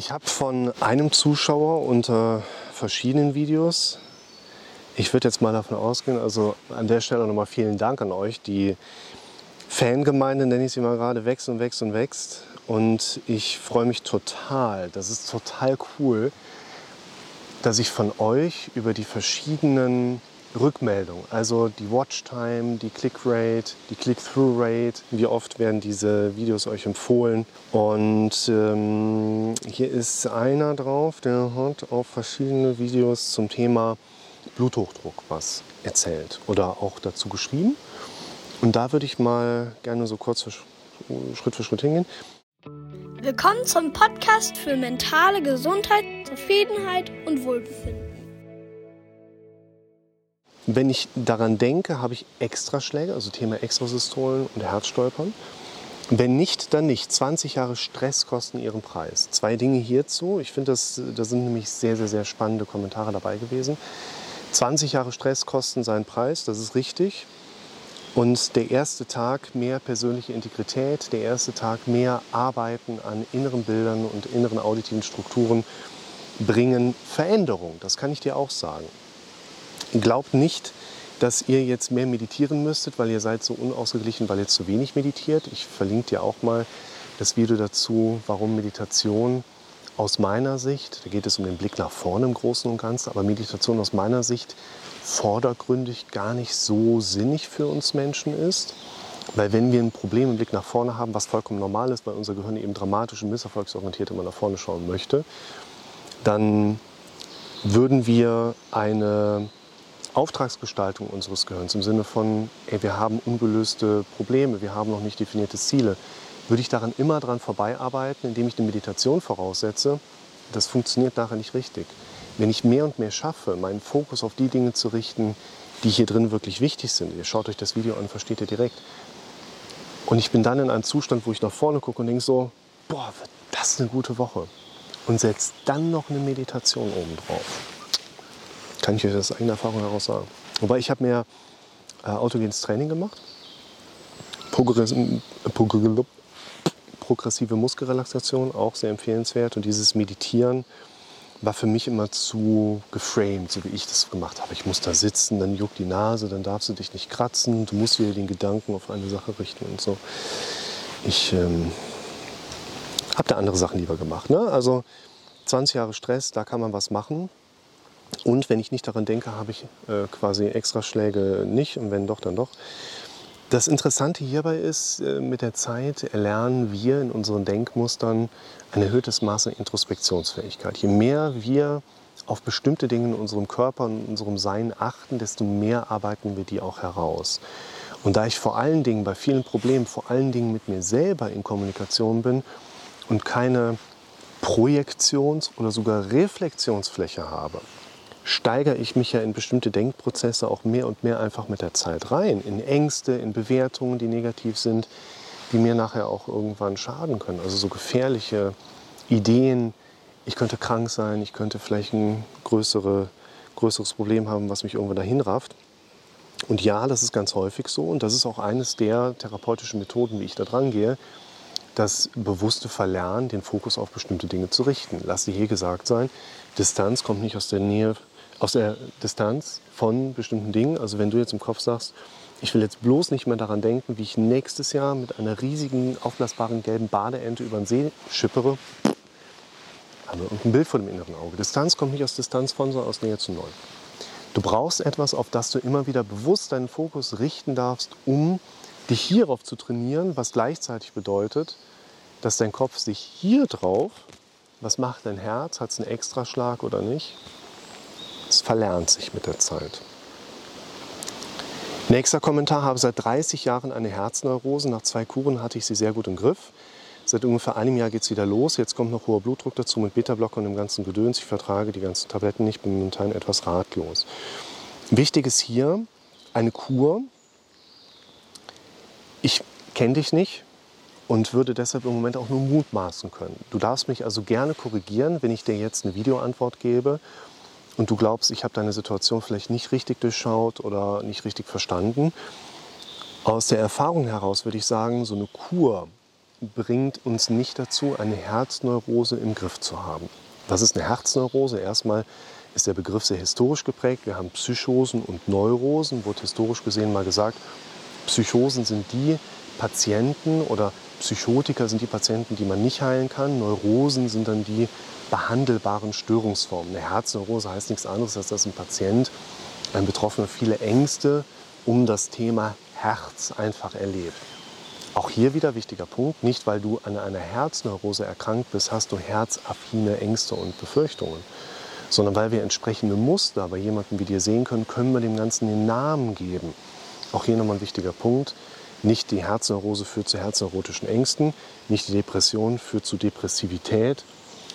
Ich habe von einem Zuschauer unter verschiedenen Videos, ich würde jetzt mal davon ausgehen, also an der Stelle nochmal vielen Dank an euch, die Fangemeinde, nenne ich sie mal gerade, wächst und wächst und wächst. Und ich freue mich total, das ist total cool, dass ich von euch über die verschiedenen Rückmeldungen, also die Watchtime, die Clickrate, die Click-Through-Rate, wie oft werden diese Videos euch empfohlen. Und ähm, hier ist einer drauf, der hat auf verschiedene Videos zum Thema Bluthochdruck was erzählt oder auch dazu geschrieben. Und da würde ich mal gerne so kurz für, Schritt für Schritt hingehen. Willkommen zum Podcast für mentale Gesundheit, Zufriedenheit und Wohlbefinden. Wenn ich daran denke, habe ich Extraschläge, also Thema Extrasystolen und Herzstolpern. Wenn nicht, dann nicht. 20 Jahre Stress kosten ihren Preis. Zwei Dinge hierzu. Ich finde, da sind nämlich sehr, sehr, sehr spannende Kommentare dabei gewesen. 20 Jahre Stress kosten seinen Preis, das ist richtig. Und der erste Tag mehr persönliche Integrität, der erste Tag mehr Arbeiten an inneren Bildern und inneren auditiven Strukturen bringen Veränderung. Das kann ich dir auch sagen. Glaubt nicht, dass ihr jetzt mehr meditieren müsstet, weil ihr seid so unausgeglichen, weil ihr zu wenig meditiert. Ich verlinke dir auch mal das Video dazu, warum Meditation aus meiner Sicht, da geht es um den Blick nach vorne im Großen und Ganzen, aber Meditation aus meiner Sicht vordergründig gar nicht so sinnig für uns Menschen ist. Weil wenn wir ein Problem im Blick nach vorne haben, was vollkommen normal ist, weil unser Gehirn eben dramatisch und misserfolgsorientiert immer nach vorne schauen möchte, dann würden wir eine Auftragsgestaltung unseres Gehirns im Sinne von, ey, wir haben ungelöste Probleme, wir haben noch nicht definierte Ziele, würde ich daran immer dran vorbeiarbeiten, indem ich eine Meditation voraussetze. Das funktioniert nachher nicht richtig. Wenn ich mehr und mehr schaffe, meinen Fokus auf die Dinge zu richten, die hier drin wirklich wichtig sind, ihr schaut euch das Video an, versteht ihr direkt. Und ich bin dann in einem Zustand, wo ich nach vorne gucke und denke so, boah, wird das eine gute Woche. Und setze dann noch eine Meditation oben drauf. Kann ich euch das eigene Erfahrung heraus sagen. Wobei ich habe mir äh, autogenes Training gemacht. Progress progressive Muskelrelaxation, auch sehr empfehlenswert. Und dieses Meditieren war für mich immer zu geframed, so wie ich das gemacht habe. Ich muss da sitzen, dann juckt die Nase, dann darfst du dich nicht kratzen, du musst wieder den Gedanken auf eine Sache richten und so. Ich ähm, habe da andere Sachen lieber gemacht. Ne? Also 20 Jahre Stress, da kann man was machen. Und wenn ich nicht daran denke, habe ich äh, quasi Extraschläge nicht und wenn doch, dann doch. Das Interessante hierbei ist, äh, mit der Zeit erlernen wir in unseren Denkmustern ein erhöhtes Maß an Introspektionsfähigkeit. Je mehr wir auf bestimmte Dinge in unserem Körper und in unserem Sein achten, desto mehr arbeiten wir die auch heraus. Und da ich vor allen Dingen bei vielen Problemen, vor allen Dingen mit mir selber in Kommunikation bin und keine Projektions- oder sogar Reflexionsfläche habe, steigere ich mich ja in bestimmte Denkprozesse auch mehr und mehr einfach mit der Zeit rein. In Ängste, in Bewertungen, die negativ sind, die mir nachher auch irgendwann schaden können. Also so gefährliche Ideen, ich könnte krank sein, ich könnte vielleicht ein größere, größeres Problem haben, was mich irgendwo dahin rafft. Und ja, das ist ganz häufig so und das ist auch eines der therapeutischen Methoden, wie ich da dran gehe, das bewusste Verlernen, den Fokus auf bestimmte Dinge zu richten. Lass dir hier gesagt sein, Distanz kommt nicht aus der Nähe aus der Distanz von bestimmten Dingen. Also wenn du jetzt im Kopf sagst, ich will jetzt bloß nicht mehr daran denken, wie ich nächstes Jahr mit einer riesigen, aufblasbaren gelben Badeente über den See schippere, haben wir ein Bild vor dem inneren Auge. Distanz kommt nicht aus Distanz von, sondern aus Nähe zu Neu. Du brauchst etwas, auf das du immer wieder bewusst deinen Fokus richten darfst, um dich hierauf zu trainieren, was gleichzeitig bedeutet, dass dein Kopf sich hier drauf, was macht dein Herz, hat es einen Extraschlag oder nicht, es verlernt sich mit der Zeit. Nächster Kommentar, habe seit 30 Jahren eine Herzneurose. Nach zwei Kuren hatte ich sie sehr gut im Griff. Seit ungefähr einem Jahr geht es wieder los. Jetzt kommt noch hoher Blutdruck dazu mit Beta-Blocker und dem ganzen Gedöns. Ich vertrage die ganzen Tabletten nicht, bin momentan etwas ratlos. Wichtig ist hier eine Kur. Ich kenne dich nicht und würde deshalb im Moment auch nur mutmaßen können. Du darfst mich also gerne korrigieren, wenn ich dir jetzt eine Videoantwort gebe und du glaubst, ich habe deine Situation vielleicht nicht richtig durchschaut oder nicht richtig verstanden. Aus der Erfahrung heraus würde ich sagen, so eine Kur bringt uns nicht dazu, eine Herzneurose im Griff zu haben. Was ist eine Herzneurose? Erstmal ist der Begriff sehr historisch geprägt. Wir haben Psychosen und Neurosen, wurde historisch gesehen mal gesagt, Psychosen sind die Patienten oder Psychotiker sind die Patienten, die man nicht heilen kann. Neurosen sind dann die behandelbaren Störungsformen. Eine Herzneurose heißt nichts anderes, als dass ein Patient, ein Betroffener viele Ängste um das Thema Herz einfach erlebt. Auch hier wieder wichtiger Punkt, nicht weil du an einer Herzneurose erkrankt bist, hast du herzaffine Ängste und Befürchtungen, sondern weil wir entsprechende Muster bei jemandem wie dir sehen können, können wir dem Ganzen den Namen geben. Auch hier nochmal ein wichtiger Punkt. Nicht die Herzneurose führt zu herzneurotischen Ängsten, nicht die Depression führt zu Depressivität,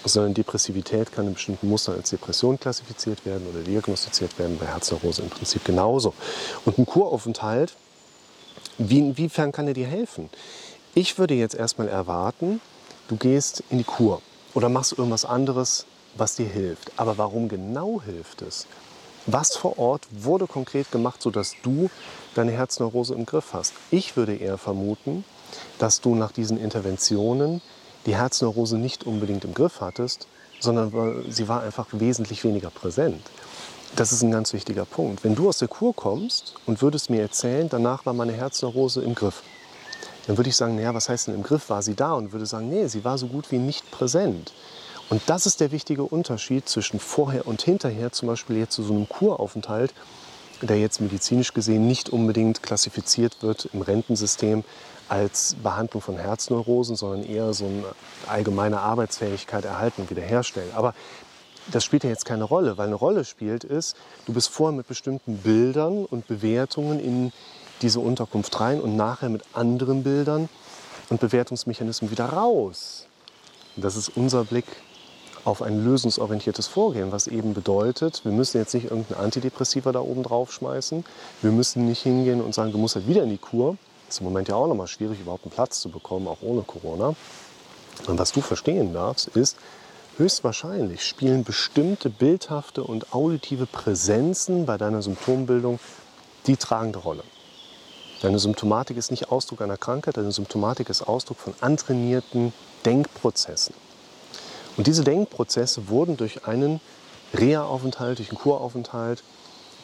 sondern Depressivität kann in bestimmten Mustern als Depression klassifiziert werden oder diagnostiziert werden, bei Herzneurose im Prinzip genauso. Und ein Kuraufenthalt, wie, inwiefern kann er dir helfen? Ich würde jetzt erstmal erwarten, du gehst in die Kur oder machst irgendwas anderes, was dir hilft. Aber warum genau hilft es? Was vor Ort wurde konkret gemacht, sodass du deine Herzneurose im Griff hast? Ich würde eher vermuten, dass du nach diesen Interventionen die Herzneurose nicht unbedingt im Griff hattest, sondern sie war einfach wesentlich weniger präsent. Das ist ein ganz wichtiger Punkt. Wenn du aus der Kur kommst und würdest mir erzählen, danach war meine Herzneurose im Griff, dann würde ich sagen, naja, was heißt denn im Griff? War sie da? Und würde sagen, nee, sie war so gut wie nicht präsent. Und das ist der wichtige Unterschied zwischen vorher und hinterher, zum Beispiel jetzt zu so einem Kuraufenthalt, der jetzt medizinisch gesehen nicht unbedingt klassifiziert wird im Rentensystem als Behandlung von Herzneurosen, sondern eher so eine allgemeine Arbeitsfähigkeit erhalten wiederherstellen. Aber das spielt ja jetzt keine Rolle, weil eine Rolle spielt ist, du bist vorher mit bestimmten Bildern und Bewertungen in diese Unterkunft rein und nachher mit anderen Bildern und Bewertungsmechanismen wieder raus. Das ist unser Blick auf ein lösungsorientiertes Vorgehen, was eben bedeutet, wir müssen jetzt nicht irgendein Antidepressiva da oben drauf schmeißen. Wir müssen nicht hingehen und sagen, du musst halt wieder in die Kur. Ist im Moment ja auch nochmal schwierig, überhaupt einen Platz zu bekommen, auch ohne Corona. Und was du verstehen darfst, ist, höchstwahrscheinlich spielen bestimmte bildhafte und auditive Präsenzen bei deiner Symptombildung die tragende Rolle. Deine Symptomatik ist nicht Ausdruck einer Krankheit, deine Symptomatik ist Ausdruck von antrainierten Denkprozessen. Und diese Denkprozesse wurden durch einen Reha-Aufenthalt, durch einen Kuraufenthalt,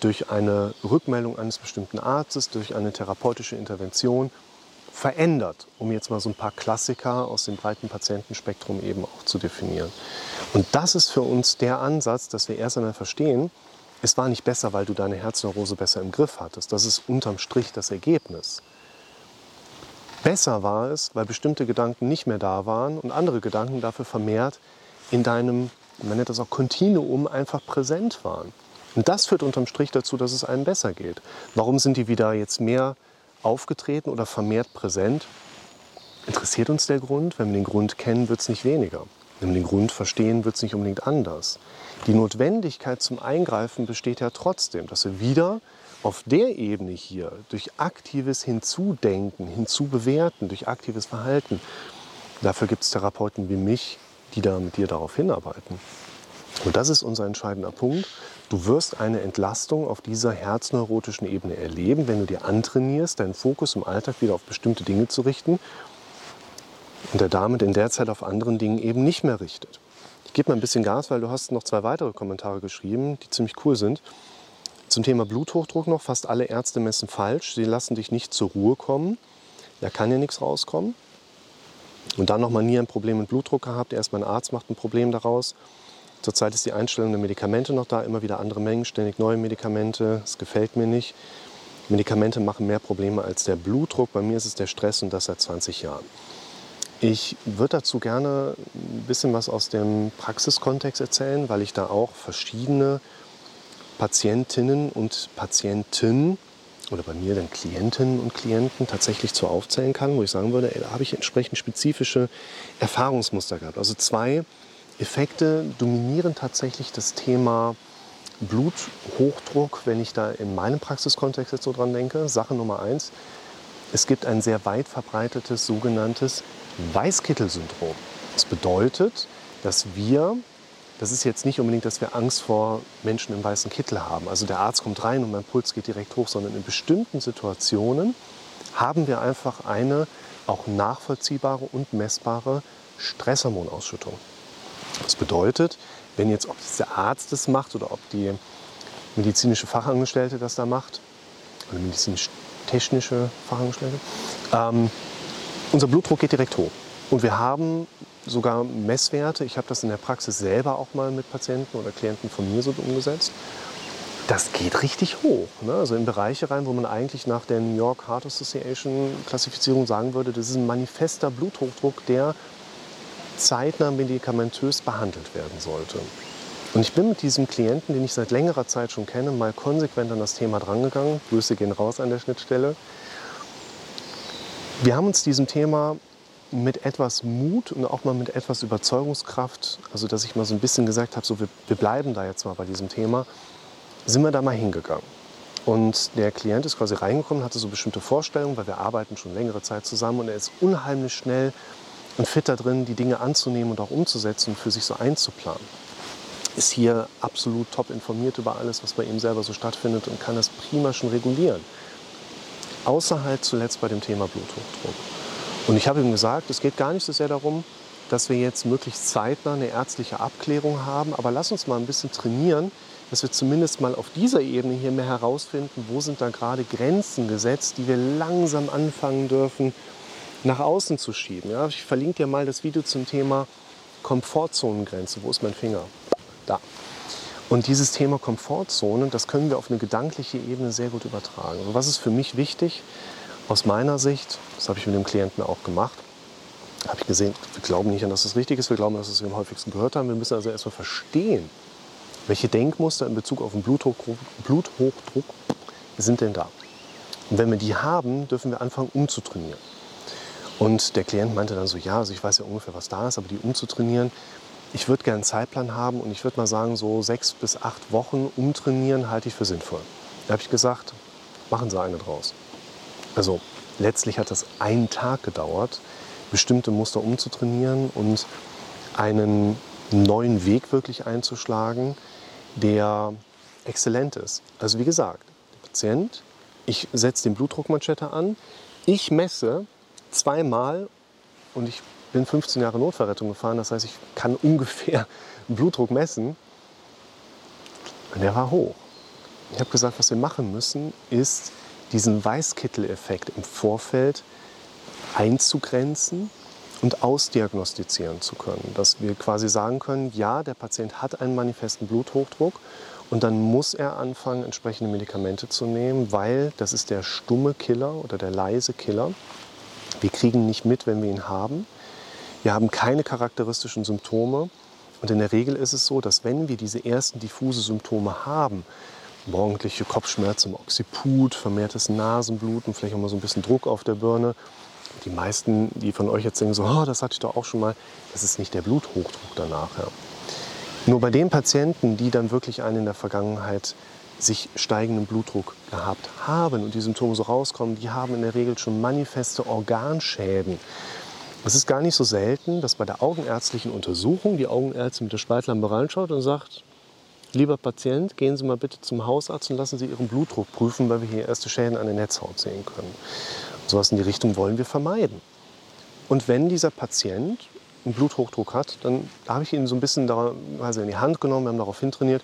durch eine Rückmeldung eines bestimmten Arztes, durch eine therapeutische Intervention verändert, um jetzt mal so ein paar Klassiker aus dem breiten Patientenspektrum eben auch zu definieren. Und das ist für uns der Ansatz, dass wir erst einmal verstehen, es war nicht besser, weil du deine Herzneurose besser im Griff hattest. Das ist unterm Strich das Ergebnis. Besser war es, weil bestimmte Gedanken nicht mehr da waren und andere Gedanken dafür vermehrt in deinem, man nennt das auch Kontinuum, einfach präsent waren. Und das führt unterm Strich dazu, dass es einem besser geht. Warum sind die wieder jetzt mehr aufgetreten oder vermehrt präsent? Interessiert uns der Grund? Wenn wir den Grund kennen, wird es nicht weniger. Wenn wir den Grund verstehen, wird es nicht unbedingt anders. Die Notwendigkeit zum Eingreifen besteht ja trotzdem, dass wir wieder auf der Ebene hier durch aktives Hinzudenken, Hinzubewerten, durch aktives Verhalten, dafür gibt es Therapeuten wie mich, die da mit dir darauf hinarbeiten. Und das ist unser entscheidender Punkt. Du wirst eine Entlastung auf dieser herzneurotischen Ebene erleben, wenn du dir antrainierst, deinen Fokus im Alltag wieder auf bestimmte Dinge zu richten und der damit in der Zeit auf anderen Dingen eben nicht mehr richtet. Ich gebe mal ein bisschen Gas, weil du hast noch zwei weitere Kommentare geschrieben, die ziemlich cool sind. Zum Thema Bluthochdruck noch, fast alle Ärzte messen falsch. Sie lassen dich nicht zur Ruhe kommen. Da kann ja nichts rauskommen. Und dann nochmal nie ein Problem mit Blutdruck gehabt. Erst mein Arzt macht ein Problem daraus. Zurzeit ist die Einstellung der Medikamente noch da, immer wieder andere Mengen, ständig neue Medikamente. Es gefällt mir nicht. Medikamente machen mehr Probleme als der Blutdruck. Bei mir ist es der Stress und das seit 20 Jahren. Ich würde dazu gerne ein bisschen was aus dem Praxiskontext erzählen, weil ich da auch verschiedene Patientinnen und Patienten oder bei mir dann Klientinnen und Klienten tatsächlich zu aufzählen kann, wo ich sagen würde, ey, da habe ich entsprechend spezifische Erfahrungsmuster gehabt. Also zwei Effekte dominieren tatsächlich das Thema Bluthochdruck, wenn ich da in meinem Praxiskontext jetzt so dran denke. Sache Nummer eins, es gibt ein sehr weit verbreitetes sogenanntes Weißkittelsyndrom. Das bedeutet, dass wir das ist jetzt nicht unbedingt, dass wir Angst vor Menschen im weißen Kittel haben. Also der Arzt kommt rein und mein Puls geht direkt hoch, sondern in bestimmten Situationen haben wir einfach eine auch nachvollziehbare und messbare Stresshormonausschüttung. Das bedeutet, wenn jetzt, ob der Arzt das macht oder ob die medizinische Fachangestellte das da macht, oder medizinisch-technische Fachangestellte, ähm, unser Blutdruck geht direkt hoch. Und wir haben sogar Messwerte. Ich habe das in der Praxis selber auch mal mit Patienten oder Klienten von mir so umgesetzt. Das geht richtig hoch. Ne? Also in Bereiche rein, wo man eigentlich nach der New York Heart Association Klassifizierung sagen würde, das ist ein manifester Bluthochdruck, der zeitnah medikamentös behandelt werden sollte. Und ich bin mit diesem Klienten, den ich seit längerer Zeit schon kenne, mal konsequent an das Thema drangegangen. Grüße gehen raus an der Schnittstelle. Wir haben uns diesem Thema mit etwas Mut und auch mal mit etwas Überzeugungskraft, also dass ich mal so ein bisschen gesagt habe, so wir, wir bleiben da jetzt mal bei diesem Thema, sind wir da mal hingegangen. Und der Klient ist quasi reingekommen, hatte so bestimmte Vorstellungen, weil wir arbeiten schon längere Zeit zusammen und er ist unheimlich schnell und fit da drin, die Dinge anzunehmen und auch umzusetzen und für sich so einzuplanen. Ist hier absolut top informiert über alles, was bei ihm selber so stattfindet und kann das prima schon regulieren. Außer halt zuletzt bei dem Thema Bluthochdruck. Und ich habe ihm gesagt, es geht gar nicht so sehr darum, dass wir jetzt möglichst zeitnah eine ärztliche Abklärung haben, aber lass uns mal ein bisschen trainieren, dass wir zumindest mal auf dieser Ebene hier mehr herausfinden, wo sind da gerade Grenzen gesetzt, die wir langsam anfangen dürfen nach außen zu schieben. Ja, ich verlinke dir mal das Video zum Thema Komfortzonengrenze. Wo ist mein Finger? Da. Und dieses Thema Komfortzone, das können wir auf eine gedankliche Ebene sehr gut übertragen. Also was ist für mich wichtig? Aus meiner Sicht, das habe ich mit dem Klienten auch gemacht, habe ich gesehen, wir glauben nicht an, dass es richtig ist, wir glauben, dass wir es am häufigsten gehört haben. Wir müssen also erstmal verstehen, welche Denkmuster in Bezug auf den Bluthochdruck, Bluthochdruck sind denn da. Und wenn wir die haben, dürfen wir anfangen umzutrainieren. Und der Klient meinte dann so, ja, also ich weiß ja ungefähr, was da ist, aber die umzutrainieren, ich würde gerne einen Zeitplan haben und ich würde mal sagen, so sechs bis acht Wochen umtrainieren halte ich für sinnvoll. Da habe ich gesagt, machen Sie eine draus. Also letztlich hat das einen Tag gedauert, bestimmte Muster umzutrainieren und einen neuen Weg wirklich einzuschlagen, der exzellent ist. Also wie gesagt, der Patient, ich setze den Blutdruckmanschette an, ich messe zweimal und ich bin 15 Jahre Notfallrettung gefahren, das heißt, ich kann ungefähr Blutdruck messen. Und der war hoch. Ich habe gesagt, was wir machen müssen, ist diesen Weißkittel-Effekt im Vorfeld einzugrenzen und ausdiagnostizieren zu können. Dass wir quasi sagen können, ja, der Patient hat einen manifesten Bluthochdruck und dann muss er anfangen, entsprechende Medikamente zu nehmen, weil das ist der stumme Killer oder der leise Killer. Wir kriegen nicht mit, wenn wir ihn haben. Wir haben keine charakteristischen Symptome. Und in der Regel ist es so, dass wenn wir diese ersten diffuse Symptome haben, morgendliche Kopfschmerzen, Oxiput, vermehrtes Nasenbluten, vielleicht auch mal so ein bisschen Druck auf der Birne. Die meisten, die von euch jetzt denken, so, oh, das hatte ich doch auch schon mal, das ist nicht der Bluthochdruck danach. Ja. Nur bei den Patienten, die dann wirklich einen in der Vergangenheit sich steigenden Blutdruck gehabt haben und die Symptome so rauskommen, die haben in der Regel schon manifeste Organschäden. Es ist gar nicht so selten, dass bei der augenärztlichen Untersuchung die Augenärztin mit der Spaltlampe reinschaut und sagt, lieber Patient, gehen Sie mal bitte zum Hausarzt und lassen Sie Ihren Blutdruck prüfen, weil wir hier erste Schäden an der Netzhaut sehen können. So was in die Richtung wollen wir vermeiden. Und wenn dieser Patient einen Bluthochdruck hat, dann habe ich ihn so ein bisschen da, also in die Hand genommen, wir haben darauf hintrainiert,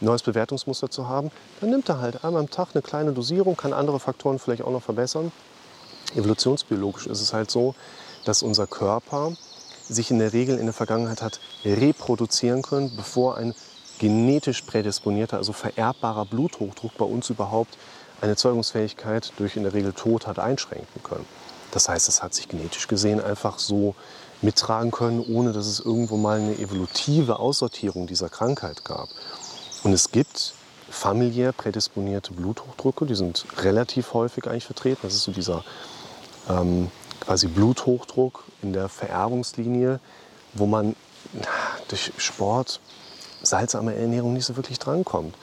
neues Bewertungsmuster zu haben. Dann nimmt er halt einmal am Tag eine kleine Dosierung, kann andere Faktoren vielleicht auch noch verbessern. Evolutionsbiologisch ist es halt so, dass unser Körper sich in der Regel in der Vergangenheit hat reproduzieren können, bevor ein genetisch prädisponierter, also vererbbarer Bluthochdruck bei uns überhaupt eine Zeugungsfähigkeit durch in der Regel Tod hat einschränken können. Das heißt, es hat sich genetisch gesehen einfach so mittragen können, ohne dass es irgendwo mal eine evolutive Aussortierung dieser Krankheit gab. Und es gibt familiär prädisponierte Bluthochdrücke, die sind relativ häufig eigentlich vertreten. Das ist so dieser ähm, quasi Bluthochdruck in der Vererbungslinie, wo man durch Sport, salzarme Ernährung nicht so wirklich drankommt.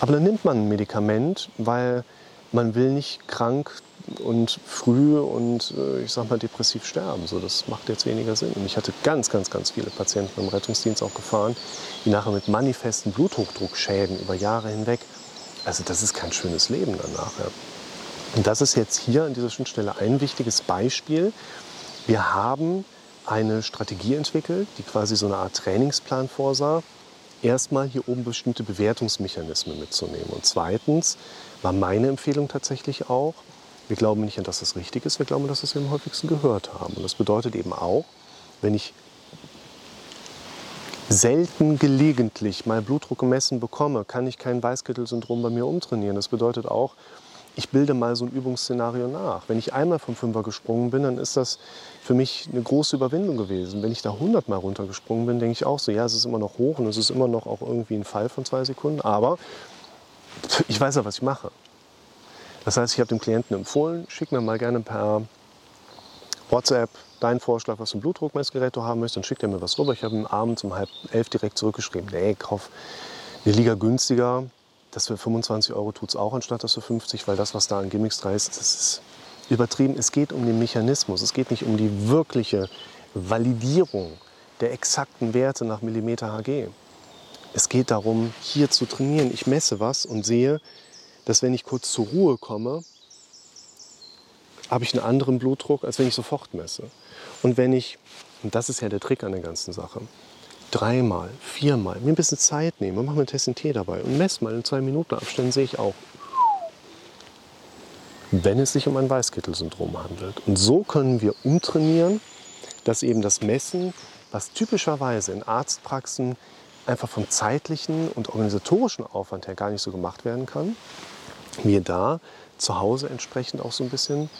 Aber dann nimmt man ein Medikament, weil man will nicht krank und früh und äh, ich sag mal depressiv sterben. So, das macht jetzt weniger Sinn. Und ich hatte ganz, ganz, ganz viele Patienten im Rettungsdienst auch gefahren, die nachher mit manifesten Bluthochdruckschäden über Jahre hinweg. Also das ist kein schönes Leben danach. Ja. Und das ist jetzt hier an dieser Schnittstelle ein wichtiges Beispiel. Wir haben eine Strategie entwickelt, die quasi so eine Art Trainingsplan vorsah. Erstmal hier oben bestimmte Bewertungsmechanismen mitzunehmen. Und zweitens war meine Empfehlung tatsächlich auch, wir glauben nicht an, dass das richtig ist, wir glauben, dass wir es am häufigsten gehört haben. Und das bedeutet eben auch, wenn ich selten gelegentlich mal Blutdruck gemessen bekomme, kann ich kein Weißkittel-Syndrom bei mir umtrainieren. Das bedeutet auch, ich bilde mal so ein Übungsszenario nach. Wenn ich einmal vom Fünfer gesprungen bin, dann ist das für mich eine große Überwindung gewesen. Wenn ich da 100 Mal runtergesprungen bin, denke ich auch so, ja, es ist immer noch hoch und es ist immer noch auch irgendwie ein Fall von zwei Sekunden, aber ich weiß ja, was ich mache. Das heißt, ich habe dem Klienten empfohlen, schick mir mal gerne per WhatsApp deinen Vorschlag, was für ein Blutdruckmessgerät du haben möchtest, dann schickt er mir was rüber. Ich habe ihm abends um halb elf direkt zurückgeschrieben, nee, kauf eine Liga günstiger, das für 25 Euro tut es auch, anstatt das für 50, weil das, was da an Gimmicks drin ist, das ist übertrieben. Es geht um den Mechanismus, es geht nicht um die wirkliche Validierung der exakten Werte nach Millimeter Hg. Es geht darum, hier zu trainieren. Ich messe was und sehe, dass wenn ich kurz zur Ruhe komme, habe ich einen anderen Blutdruck, als wenn ich sofort messe. Und wenn ich, und das ist ja der Trick an der ganzen Sache, dreimal, viermal mir ein bisschen Zeit nehme, mache mir einen Tee dabei und messe mal in zwei Minuten Abständen, sehe ich auch, wenn es sich um ein Weißkittel-Syndrom handelt. Und so können wir umtrainieren, dass eben das Messen, was typischerweise in Arztpraxen einfach vom zeitlichen und organisatorischen Aufwand her gar nicht so gemacht werden kann, wir da zu Hause entsprechend auch so ein bisschen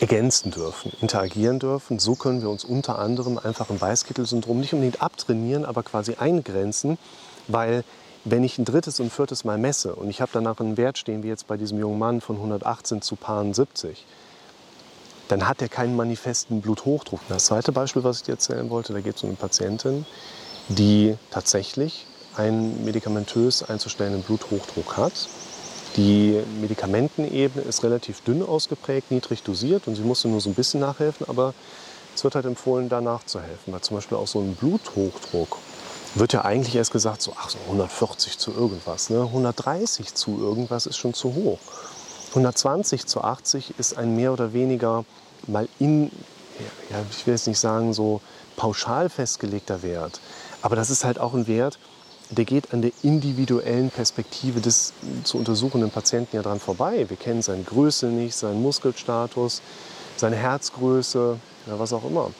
ergänzen dürfen, interagieren dürfen. So können wir uns unter anderem einfach im Weißkittel-Syndrom nicht unbedingt abtrainieren, aber quasi eingrenzen, weil wenn ich ein drittes und viertes Mal messe und ich habe danach einen Wert stehen, wie jetzt bei diesem jungen Mann von 118 zu Paar 70, dann hat er keinen manifesten Bluthochdruck. Das zweite Beispiel, was ich dir erzählen wollte, da geht es um eine Patientin, die tatsächlich einen medikamentös einzustellenden Bluthochdruck hat die Medikamentenebene ist relativ dünn ausgeprägt, niedrig dosiert und sie musste nur so ein bisschen nachhelfen, aber es wird halt empfohlen, da nachzuhelfen. Weil zum Beispiel auch so ein Bluthochdruck wird ja eigentlich erst gesagt, so, ach, so 140 zu irgendwas. Ne? 130 zu irgendwas ist schon zu hoch. 120 zu 80 ist ein mehr oder weniger mal in, ja, ich will jetzt nicht sagen so pauschal festgelegter Wert, aber das ist halt auch ein Wert, der geht an der individuellen Perspektive des zu untersuchenden Patienten ja dran vorbei. Wir kennen seine Größe nicht, seinen Muskelstatus, seine Herzgröße, ja, was auch immer.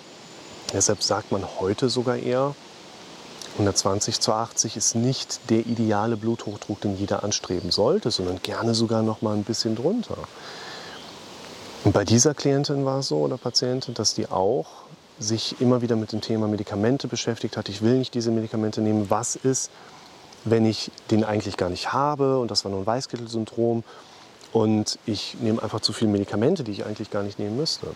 Deshalb sagt man heute sogar eher, 120 zu 80 ist nicht der ideale Bluthochdruck, den jeder anstreben sollte, sondern gerne sogar noch mal ein bisschen drunter. Und bei dieser Klientin war es so oder Patientin, dass die auch sich immer wieder mit dem Thema Medikamente beschäftigt hat. Ich will nicht diese Medikamente nehmen. Was ist, wenn ich den eigentlich gar nicht habe? Und das war nur ein Weißkittel-Syndrom. Und ich nehme einfach zu viele Medikamente, die ich eigentlich gar nicht nehmen müsste.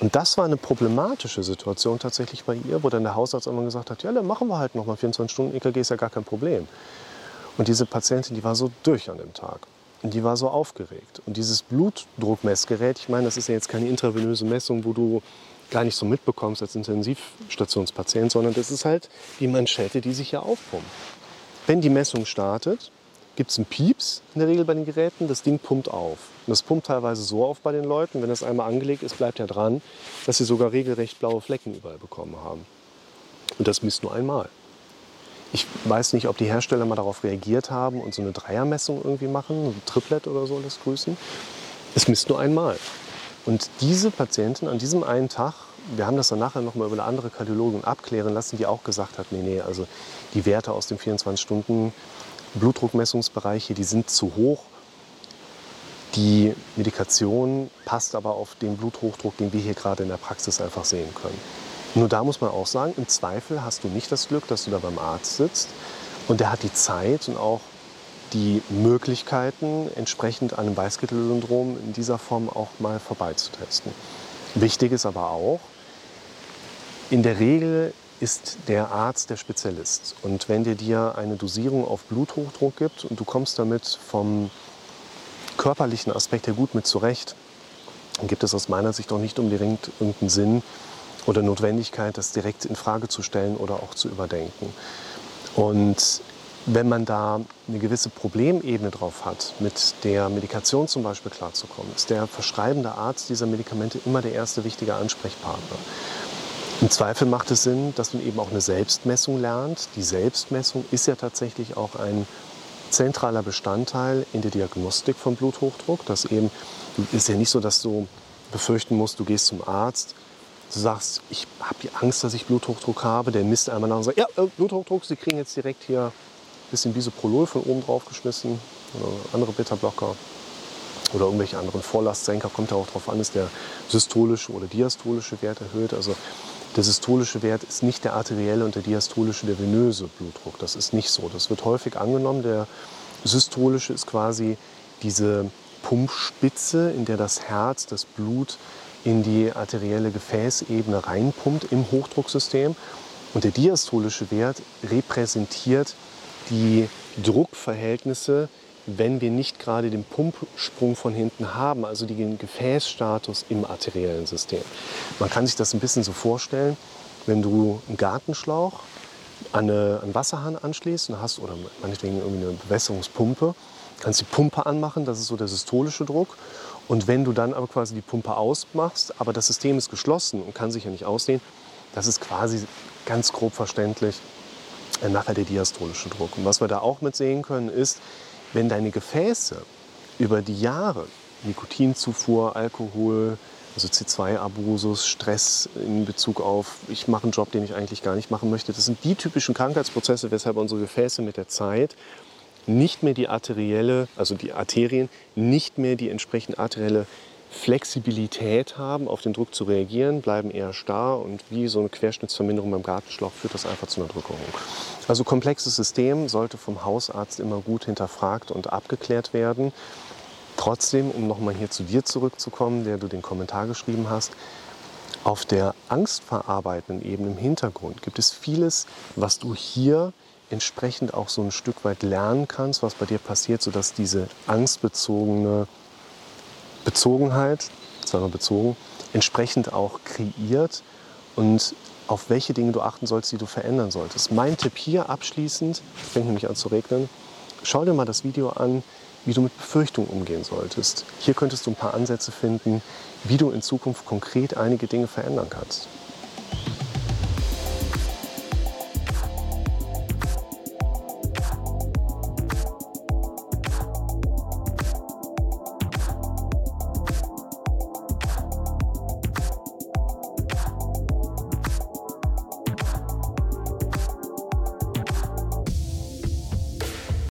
Und das war eine problematische Situation tatsächlich bei ihr, wo dann der Hausarzt einmal gesagt hat, ja, dann machen wir halt noch mal 24 Stunden EKG, ist ja gar kein Problem. Und diese Patientin, die war so durch an dem Tag. Und die war so aufgeregt. Und dieses Blutdruckmessgerät, ich meine, das ist ja jetzt keine intravenöse Messung, wo du gar nicht so mitbekommst als Intensivstationspatient, sondern das ist halt die Manschette, die sich hier aufpumpt. Wenn die Messung startet, gibt es einen Pieps in der Regel bei den Geräten, das Ding pumpt auf. Und das pumpt teilweise so auf bei den Leuten, wenn das einmal angelegt ist, bleibt ja dran, dass sie sogar regelrecht blaue Flecken überall bekommen haben. Und das misst nur einmal. Ich weiß nicht, ob die Hersteller mal darauf reagiert haben und so eine Dreiermessung irgendwie machen, ein Triplet oder so das grüßen. Es misst nur einmal. Und diese Patientin an diesem einen Tag, wir haben das dann nachher noch mal über eine andere Kardiologin abklären lassen, die auch gesagt hat, nee, nee, also die Werte aus dem 24-Stunden Blutdruckmessungsbereich hier, die sind zu hoch. Die Medikation passt aber auf den Bluthochdruck, den wir hier gerade in der Praxis einfach sehen können. Nur da muss man auch sagen, im Zweifel hast du nicht das Glück, dass du da beim Arzt sitzt und der hat die Zeit und auch die Möglichkeiten, entsprechend einem Weißkittel-Syndrom in dieser Form auch mal vorbeizutesten. Wichtig ist aber auch, in der Regel ist der Arzt der Spezialist. Und wenn der dir eine Dosierung auf Bluthochdruck gibt und du kommst damit vom körperlichen Aspekt her gut mit zurecht, dann gibt es aus meiner Sicht auch nicht unbedingt irgendeinen Sinn oder Notwendigkeit, das direkt in Frage zu stellen oder auch zu überdenken. Und wenn man da eine gewisse Problemebene drauf hat, mit der Medikation zum Beispiel klarzukommen, ist der verschreibende Arzt dieser Medikamente immer der erste wichtige Ansprechpartner. Im Zweifel macht es Sinn, dass man eben auch eine Selbstmessung lernt. Die Selbstmessung ist ja tatsächlich auch ein zentraler Bestandteil in der Diagnostik von Bluthochdruck. Das eben ist ja nicht so, dass du befürchten musst, du gehst zum Arzt, du sagst, ich habe die Angst, dass ich Bluthochdruck habe, der misst einmal nach und sagt, ja, äh, Bluthochdruck, Sie kriegen jetzt direkt hier bisschen Bisoprolol von oben drauf geschmissen oder andere Beta-Blocker oder irgendwelche anderen Vorlastsenker, kommt ja auch darauf an, ist der systolische oder diastolische Wert erhöht. Also der systolische Wert ist nicht der arterielle und der diastolische der venöse Blutdruck. Das ist nicht so. Das wird häufig angenommen. Der systolische ist quasi diese Pumpspitze, in der das Herz das Blut in die arterielle Gefäßebene reinpumpt im Hochdrucksystem. Und der diastolische Wert repräsentiert die Druckverhältnisse wenn wir nicht gerade den Pumpsprung von hinten haben, also den Gefäßstatus im arteriellen System. Man kann sich das ein bisschen so vorstellen, wenn du einen Gartenschlauch an einen Wasserhahn anschließt und hast, oder meinetwegen irgendwie eine Bewässerungspumpe, kannst die Pumpe anmachen, das ist so der systolische Druck. Und wenn du dann aber quasi die Pumpe ausmachst, aber das System ist geschlossen und kann sich ja nicht ausdehnen, das ist quasi ganz grob verständlich nachher der diastolische Druck. Und was wir da auch mit sehen können, ist, wenn deine Gefäße über die Jahre, Nikotinzufuhr, Alkohol, also C2-Abusus, Stress in Bezug auf, ich mache einen Job, den ich eigentlich gar nicht machen möchte, das sind die typischen Krankheitsprozesse, weshalb unsere Gefäße mit der Zeit nicht mehr die arterielle, also die Arterien, nicht mehr die entsprechend arterielle Flexibilität haben, auf den Druck zu reagieren, bleiben eher starr und wie so eine Querschnittsverminderung beim Gartenschlauch führt das einfach zu einer Drückerung. Also komplexes System sollte vom Hausarzt immer gut hinterfragt und abgeklärt werden. Trotzdem, um nochmal hier zu dir zurückzukommen, der du den Kommentar geschrieben hast, auf der angstverarbeitenden Ebene im Hintergrund gibt es vieles, was du hier entsprechend auch so ein Stück weit lernen kannst, was bei dir passiert, sodass diese angstbezogene Bezogenheit, zweimal bezogen, entsprechend auch kreiert und auf welche Dinge du achten sollst, die du verändern solltest. Mein Tipp hier abschließend, fängt nämlich an zu regnen, schau dir mal das Video an, wie du mit Befürchtungen umgehen solltest. Hier könntest du ein paar Ansätze finden, wie du in Zukunft konkret einige Dinge verändern kannst.